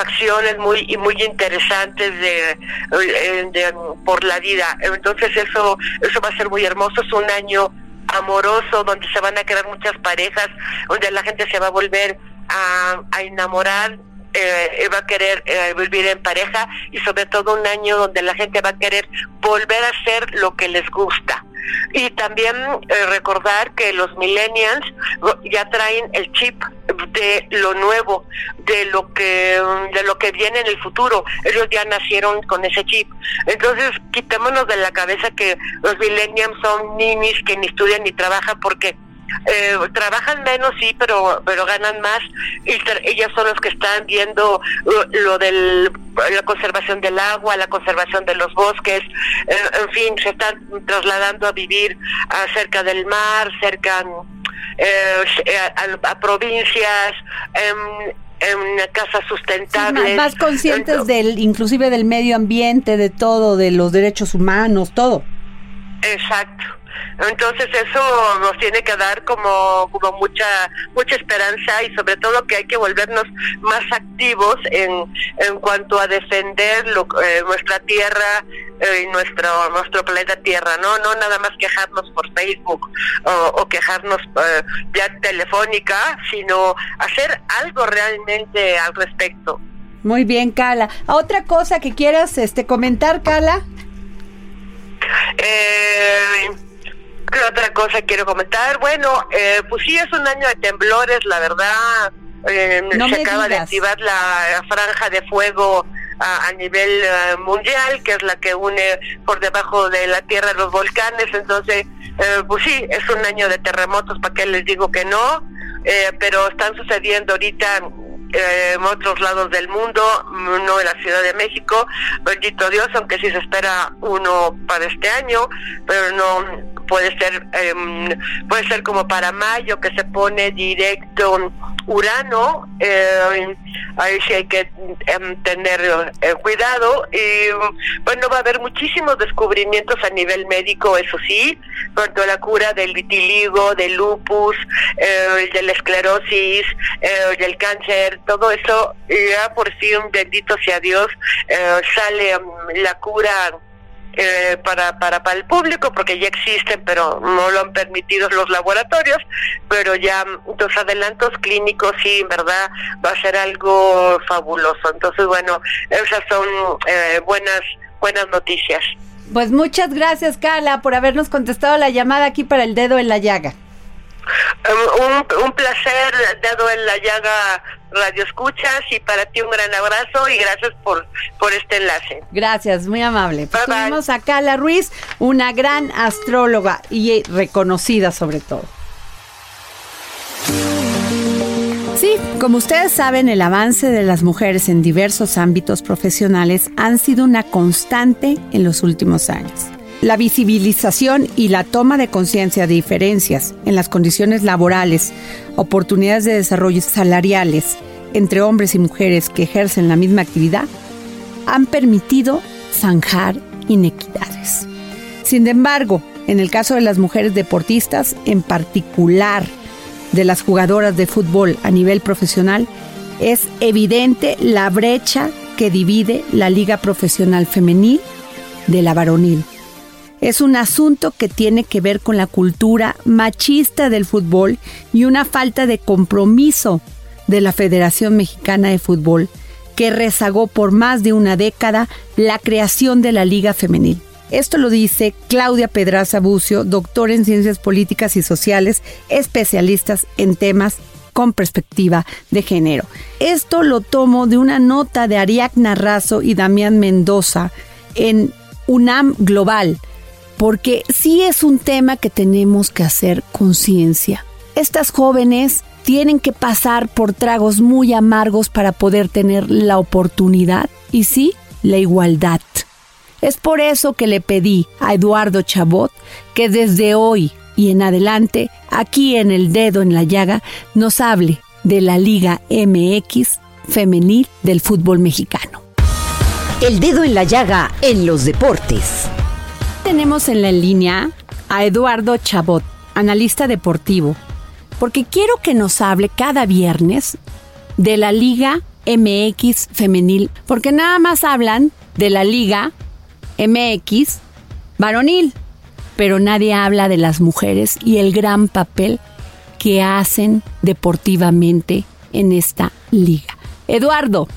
facciones muy muy interesantes de, eh, de- por la vida. Entonces eso eso va a ser muy hermoso. Es un año amoroso donde se van a crear muchas parejas donde la gente se va a volver a, a enamorar eh, va a querer eh, vivir en pareja y sobre todo un año donde la gente va a querer volver a hacer lo que les gusta. Y también eh, recordar que los millennials ya traen el chip de lo nuevo, de lo que de lo que viene en el futuro. Ellos ya nacieron con ese chip. Entonces, quitémonos de la cabeza que los millennials son ninis que ni estudian ni trabajan porque eh, trabajan menos sí pero pero ganan más y ellas son los que están viendo uh, lo del la conservación del agua la conservación de los bosques eh, en fin se están trasladando a vivir ah, cerca del mar cerca eh, a, a provincias en, en casas Sí, sustentables más, más conscientes Ento- del, inclusive del medio ambiente, de todo, de los derechos humanos, todo. Exacto. Entonces eso nos tiene que dar como, como mucha mucha esperanza y sobre todo que hay que volvernos más activos en, en cuanto a defender lo- eh, nuestra tierra eh, y nuestro nuestro planeta Tierra, no no nada más quejarnos por Facebook o, o quejarnos eh, ya telefónica, sino hacer algo realmente al respecto. Muy bien, Carla. ¿Otra cosa que quieras este, comentar, Carla? Eh, ¿Qué otra cosa quiero comentar? Bueno, eh, pues sí es un año de temblores, la verdad. Eh, No se acaba de activar la franja de fuego a, a nivel eh, mundial, que es la que une por debajo de la tierra los volcanes. Entonces, eh, pues sí, es un año de terremotos, ¿para qué les digo que no? Eh, pero están sucediendo ahorita eh, en otros lados del mundo, no en la Ciudad de México. Bendito Dios, aunque sí se espera uno para este año, pero no puede ser, em, puede ser como para mayo que se pone directo Urano. eh, ahí sí hay que em, tener eh, cuidado y bueno va a haber muchísimos descubrimientos a nivel médico eso sí cuanto a la cura del vitiligo del lupus eh, de la esclerosis eh, del cáncer todo eso ya por fin bendito sea Dios eh, sale mm, la cura eh, para, para, para el público, porque ya existen, pero no lo han permitido los laboratorios, pero ya mm, los adelantos clínicos sí, en verdad, va a ser algo fabuloso. Entonces, bueno, esas son eh, buenas, buenas noticias. Pues muchas gracias, Carla, por habernos contestado la llamada aquí para el dedo en la llaga. Um, un, un placer dado en la llaga Radio Escuchas y para ti un gran abrazo y gracias por, por este enlace. Gracias, muy amable. Pues Bye, a Carla Ruiz, una gran astróloga y reconocida sobre todo. Sí, como ustedes saben, el avance de las mujeres en diversos ámbitos profesionales han sido una constante en los últimos años. La visibilización y la toma de conciencia de diferencias en las condiciones laborales, oportunidades de desarrollo salariales entre hombres y mujeres que ejercen la misma actividad, han permitido zanjar inequidades. Sin embargo, en el caso de las mujeres deportistas, en particular de las jugadoras de fútbol a nivel profesional, es evidente la brecha que divide la liga profesional femenil de la varonil. Es un asunto que tiene que ver con la cultura machista del fútbol y una falta de compromiso de la Federación Mexicana de Fútbol que rezagó por más de una década la creación de la Liga Femenil. Esto lo dice Claudia Pedraza Bucio, doctora en Ciencias Políticas y Sociales, especialistas en temas con perspectiva de género. Esto lo tomo de una nota de Ariadna Razo y Damián Mendoza en UNAM Global, porque sí es un tema que tenemos que hacer conciencia. Estas jóvenes tienen que pasar por tragos muy amargos para poder tener la oportunidad y sí, la igualdad. Es por eso que le pedí a Eduardo Chabot que desde hoy y en adelante, aquí en el dedo en la llaga, nos hable de la Liga MX femenil del fútbol mexicano. El dedo en la llaga en los deportes. Tenemos en la línea a Eduardo Chabot, analista deportivo, porque quiero que nos hable cada viernes de la Liga MX femenil, porque nada más hablan de la Liga MX varonil, pero nadie habla de las mujeres y el gran papel que hacen deportivamente en esta liga. Eduardo,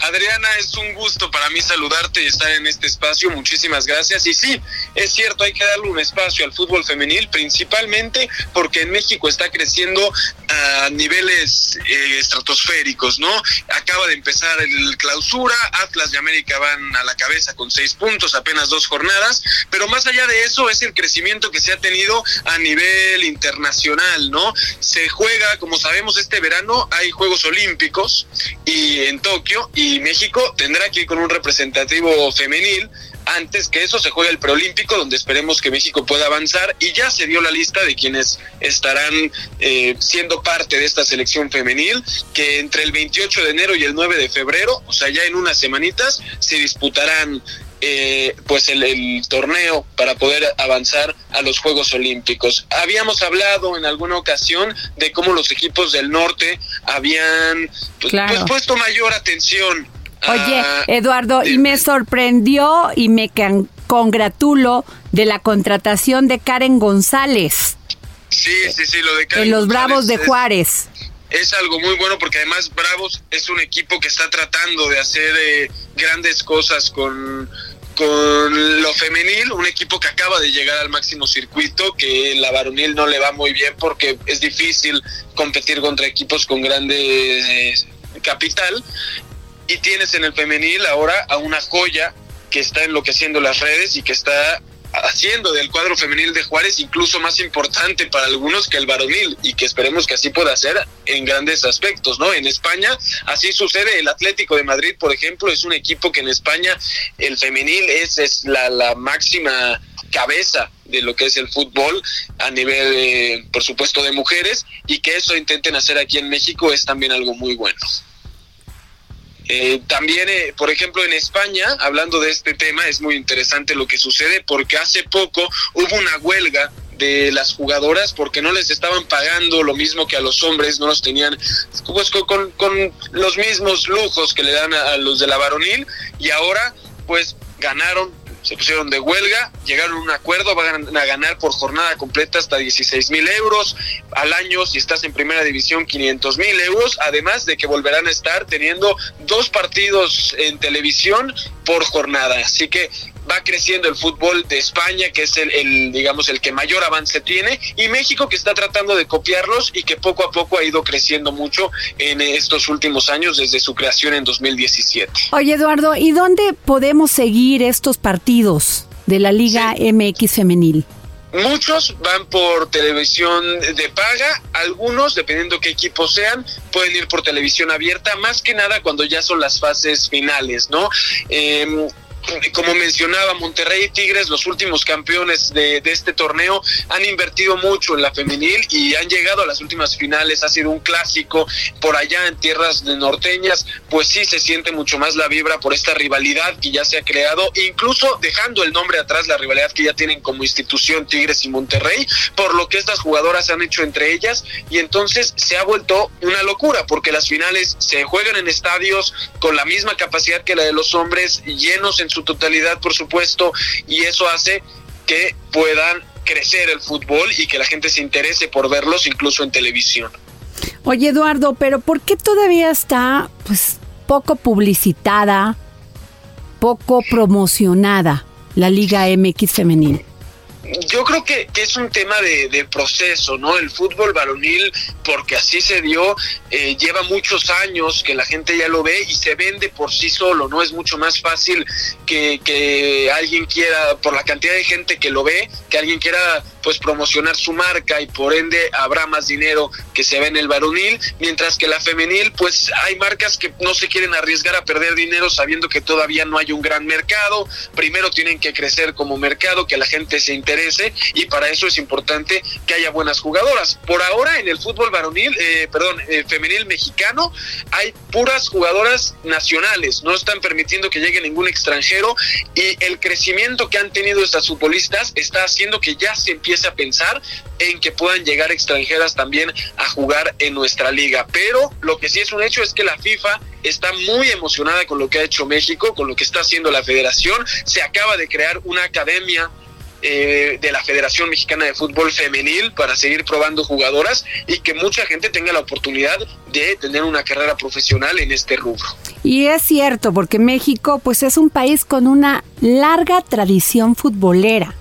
Adriana, es un gusto para mí saludarte y estar en este espacio. Muchísimas gracias. Y sí, es cierto, hay que darle un espacio al fútbol femenil, principalmente porque en México está creciendo a niveles eh, estratosféricos, ¿no? Acaba de empezar el clausura, Atlas y América van a la cabeza con seis puntos, apenas dos jornadas, pero más allá de eso es el crecimiento que se ha tenido a nivel internacional, ¿no? Se juega, como sabemos, este verano hay Juegos Olímpicos y en Tokio y México tendrá que ir con un representativo femenil. Antes que eso se juega el preolímpico, donde esperemos que México pueda avanzar y ya se dio la lista de quienes estarán eh, siendo parte de esta selección femenil, que entre el 28 de enero y el 9 de febrero, o sea, ya en unas semanitas, se disputarán eh, pues el, el, torneo para poder avanzar a los Juegos Olímpicos. Habíamos hablado en alguna ocasión de cómo los equipos del norte habían pues, Claro. pues, puesto mayor atención. a- Oye, Eduardo, y me sorprendió y me can- congratulo de la contratación de Karen González Sí, sí, sí, lo de Karen en los Bravos de es- Juárez. es algo muy bueno porque además Bravos es un equipo que está tratando de hacer eh, grandes cosas con, con lo femenil, un equipo que acaba de llegar al máximo circuito, que la varonil no le va muy bien porque es difícil competir contra equipos con grande eh, capital. Y tienes en el femenil ahora a una joya que está enloqueciendo las redes y que está haciendo del cuadro femenil de Juárez incluso más importante para algunos que el varonil y que esperemos que así pueda ser en grandes aspectos, ¿no? En España así sucede, el Atlético de Madrid, por ejemplo, es un equipo que en España el femenil es, es la, la máxima cabeza de lo que es el fútbol a nivel, eh, por supuesto, de mujeres y que eso intenten hacer aquí en México es también algo muy bueno. Eh, también, eh, por ejemplo, en España, hablando de este tema, es muy interesante lo que sucede porque hace poco hubo una huelga de las jugadoras porque no les estaban pagando lo mismo que a los hombres, no los tenían pues, con, con- los mismos lujos que le dan a, a los de la varonil y ahora pues ganaron se pusieron de huelga, llegaron a un acuerdo, van a ganar por jornada completa hasta 16 mil euros al año, si estás en primera división 500 mil euros, además de que volverán a estar teniendo dos partidos en televisión por jornada. Así que va creciendo el fútbol de España, que es el, el, digamos, el que mayor avance tiene, y México que está tratando de copiarlos y que poco a poco ha ido creciendo mucho en estos últimos años desde su creación en 2017. Oye, Eduardo, ¿y dónde podemos seguir estos partidos de la Liga MX femenil? Muchos van por televisión de paga, algunos, dependiendo qué equipos sean, pueden ir por televisión abierta, más que nada cuando ya son las fases finales, ¿no? Eh, como mencionaba, Monterrey y Tigres, los últimos campeones de, este torneo, han invertido mucho en la femenil y han llegado a las últimas finales. Ha sido un clásico por allá en tierras de norteñas, pues sí se siente mucho más la vibra por esta rivalidad que ya se ha creado, incluso dejando el nombre atrás, la rivalidad que ya tienen como institución Tigres y Monterrey, por lo que estas jugadoras han hecho entre ellas y entonces se ha vuelto una locura porque las finales se juegan en estadios con la misma capacidad que la de los hombres, llenos en su totalidad, por supuesto, y eso hace que puedan crecer el fútbol y que la gente se interese por verlos incluso en televisión. Oye, Eduardo, pero ¿por qué todavía está pues poco publicitada, poco promocionada la Liga MX femenil? Yo creo que, es un tema de, proceso, ¿no? El fútbol varonil, porque así se dio, eh, lleva muchos años que la gente ya lo ve y se vende por sí solo, ¿no? Es mucho más fácil que, que alguien quiera, por la cantidad de gente que lo ve, que alguien quiera pues promocionar su marca y por ende habrá más dinero que se ve en el varonil, mientras que la femenil pues hay marcas que no se quieren arriesgar a perder dinero sabiendo que todavía no hay un gran mercado, primero tienen que crecer como mercado, que la gente se interese y para eso es importante que haya buenas jugadoras. Por ahora en el fútbol varonil, eh, perdón, eh, femenil mexicano hay puras jugadoras nacionales, no están permitiendo que llegue ningún extranjero y el crecimiento que han tenido estas futbolistas está haciendo que ya se empiece a pensar en que puedan llegar extranjeras también a jugar en nuestra liga. Pero lo que sí es un hecho es que la FIFA está muy emocionada con lo que ha hecho México, con lo que está haciendo la federación. Se acaba de crear una academia eh, de la Federación Mexicana de Fútbol Femenil para seguir probando jugadoras y que mucha gente tenga la oportunidad de tener una carrera profesional en este rubro. Y es cierto, porque México pues es un país con una larga tradición futbolera.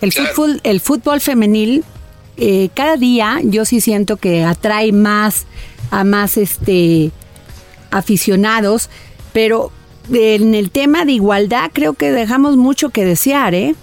El, claro. fútbol, el fútbol femenil, eh, cada día yo sí siento que atrae más a más este aficionados, pero en el tema de igualdad creo que dejamos mucho que desear, ¿eh?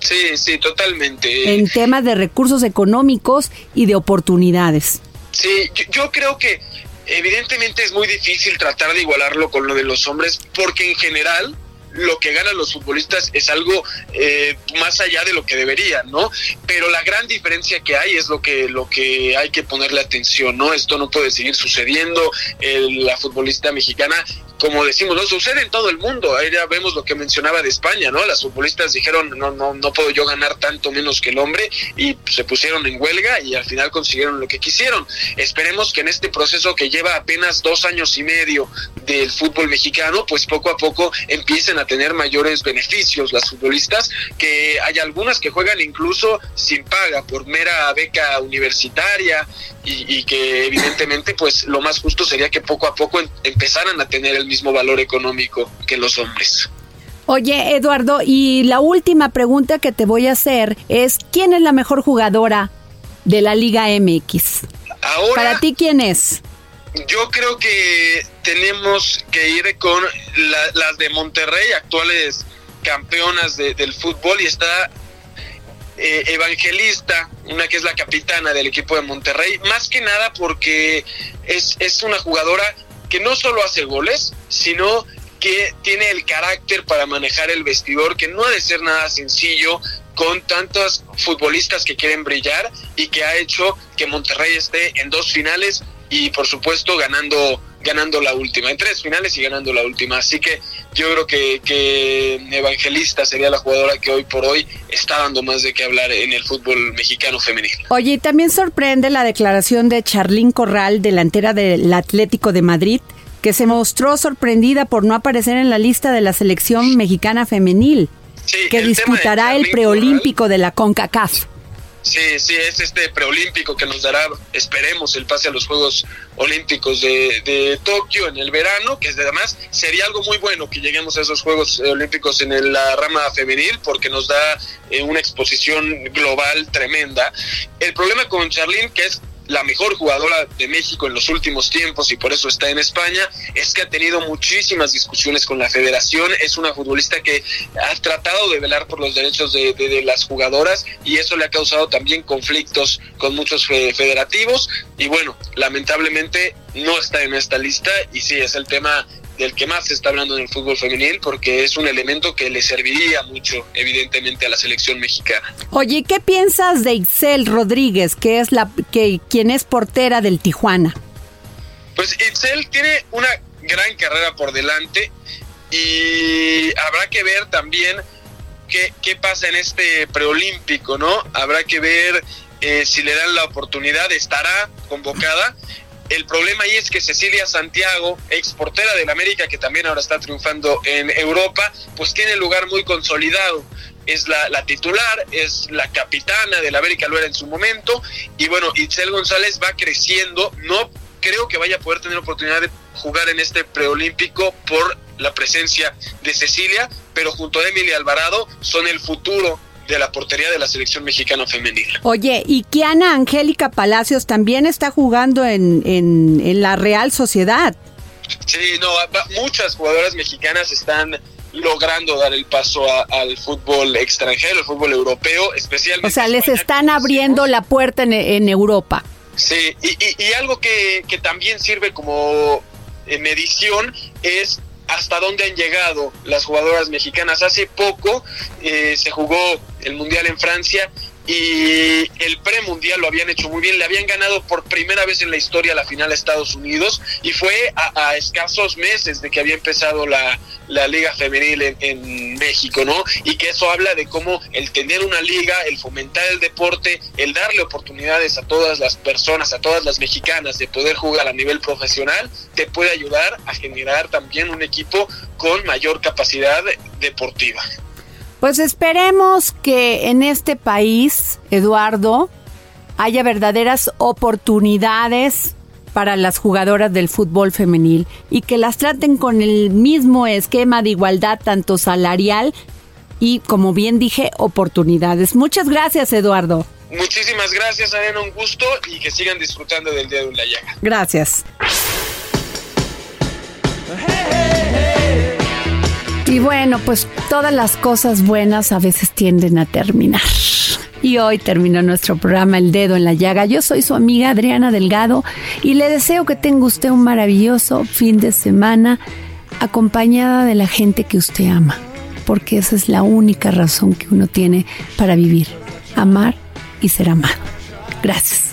Sí, sí, totalmente. En temas de recursos económicos y de oportunidades. Sí, yo, yo creo que evidentemente es muy difícil tratar de igualarlo con lo de los hombres, porque en general lo que ganan los futbolistas es algo eh, más allá de lo que deberían, ¿no? Pero la gran diferencia que hay es lo que, lo que hay que ponerle atención, ¿no? Esto no puede seguir sucediendo. La futbolista mexicana como decimos, no sucede en todo el mundo. Ahí ya vemos lo que mencionaba de España, ¿no? Las futbolistas dijeron, no, no, no puedo yo ganar tanto menos que el hombre y se pusieron en huelga y al final consiguieron lo que quisieron. Esperemos que en este proceso que lleva apenas dos años y medio del fútbol mexicano, pues poco a poco empiecen a tener mayores beneficios las futbolistas, que hay algunas que juegan incluso sin paga por mera beca universitaria y, y que evidentemente pues lo más justo sería que poco a poco em, empezaran a tener el mismo valor económico que los hombres. Oye, Eduardo, y la última pregunta que te voy a hacer es, ¿quién es la mejor jugadora de la Liga MX? Ahora, Para ti, ¿quién es? Yo creo que tenemos que ir con la, las de Monterrey, actuales campeonas de, del fútbol, y está eh, Evangelista, una que es la capitana del equipo de Monterrey, más que nada porque es, es una jugadora que no solo hace goles, sino que tiene el carácter para manejar el vestidor, que no ha de ser nada sencillo con tantos futbolistas que quieren brillar y que ha hecho que Monterrey esté en dos finales y por supuesto ganando ganando la última, en tres finales y ganando la última. Así que yo creo que, que Evangelista sería la jugadora que hoy por hoy está dando más de qué hablar en el fútbol mexicano femenino. Oye, y también sorprende la declaración de Charlín Corral, delantera del Atlético de Madrid, que se mostró sorprendida por no aparecer en la lista de la selección mexicana femenil. Sí, que disputará el preolímpico de la CONCACAF. Sí, sí, es este preolímpico que nos dará, esperemos, el pase a los Juegos Olímpicos de, de Tokio en el verano, que además sería algo muy bueno que lleguemos a esos Juegos Olímpicos en el- la rama femenil, porque nos da eh, una exposición global tremenda. El problema con Charlene, que es la mejor jugadora de México en los últimos tiempos y por eso está en España, es que ha tenido muchísimas discusiones con la federación, es una futbolista que ha tratado de velar por los derechos de, de- de las jugadoras y eso le ha causado también conflictos con muchos fe- federativos y bueno, lamentablemente no está en esta lista y sí, es el tema del que más se está hablando en el fútbol femenil porque es un elemento que le serviría mucho evidentemente a la selección mexicana. Oye, ¿qué piensas de Itzel Rodríguez, que es la que quien es portera del Tijuana? Pues Itzel tiene una gran carrera por delante y habrá que ver también qué, qué pasa en este preolímpico, ¿no? Habrá que ver eh, si le dan la oportunidad, estará convocada. El problema ahí es que Cecilia Santiago, ex portera del América, que también ahora está triunfando en Europa, pues tiene lugar muy consolidado. Es la, la titular, es la capitana del América, lo era en su momento. Y bueno, Itzel González va creciendo. No creo que vaya a poder tener oportunidad de jugar en este preolímpico por la presencia de Cecilia, pero junto a Emily Alvarado son el futuro de la portería de la selección mexicana femenil. Oye, y Kiana Angélica Palacios también está jugando en, en, en la Real Sociedad. Sí, no, muchas jugadoras mexicanas están logrando dar el paso a- al fútbol extranjero, al fútbol europeo, especialmente. O sea, les están abriendo la puerta en, en Europa. Sí, y, y- y algo que, que también sirve como eh, medición es hasta dónde han llegado las jugadoras mexicanas. Hace poco eh, se jugó el Mundial en Francia y el premundial lo habían hecho muy bien, le habían ganado por primera vez en la historia la final a Estados Unidos y fue a, escasos meses de que había empezado la, la liga femenil en, en México, ¿no? Y que eso habla de cómo el tener una liga, el fomentar el deporte, el darle oportunidades a todas las personas, a todas las mexicanas de poder jugar a nivel profesional, te puede ayudar a generar también un equipo con mayor capacidad deportiva. Pues esperemos que en este país, Eduardo, haya verdaderas oportunidades para las jugadoras del fútbol femenil y que las traten con el mismo esquema de igualdad tanto salarial y, como bien dije, oportunidades. Muchas gracias, Eduardo. Muchísimas gracias, Arena, un gusto y que sigan disfrutando del Día de la Llaga. Gracias. Y bueno, pues todas las cosas buenas a veces tienden a terminar. Y hoy terminó nuestro programa El Dedo en la Llaga. Yo soy su amiga Adriana Delgado y le deseo que tenga usted un maravilloso fin de semana acompañada de la gente que usted ama, porque esa es la única razón que uno tiene para vivir, amar y ser amado. Gracias.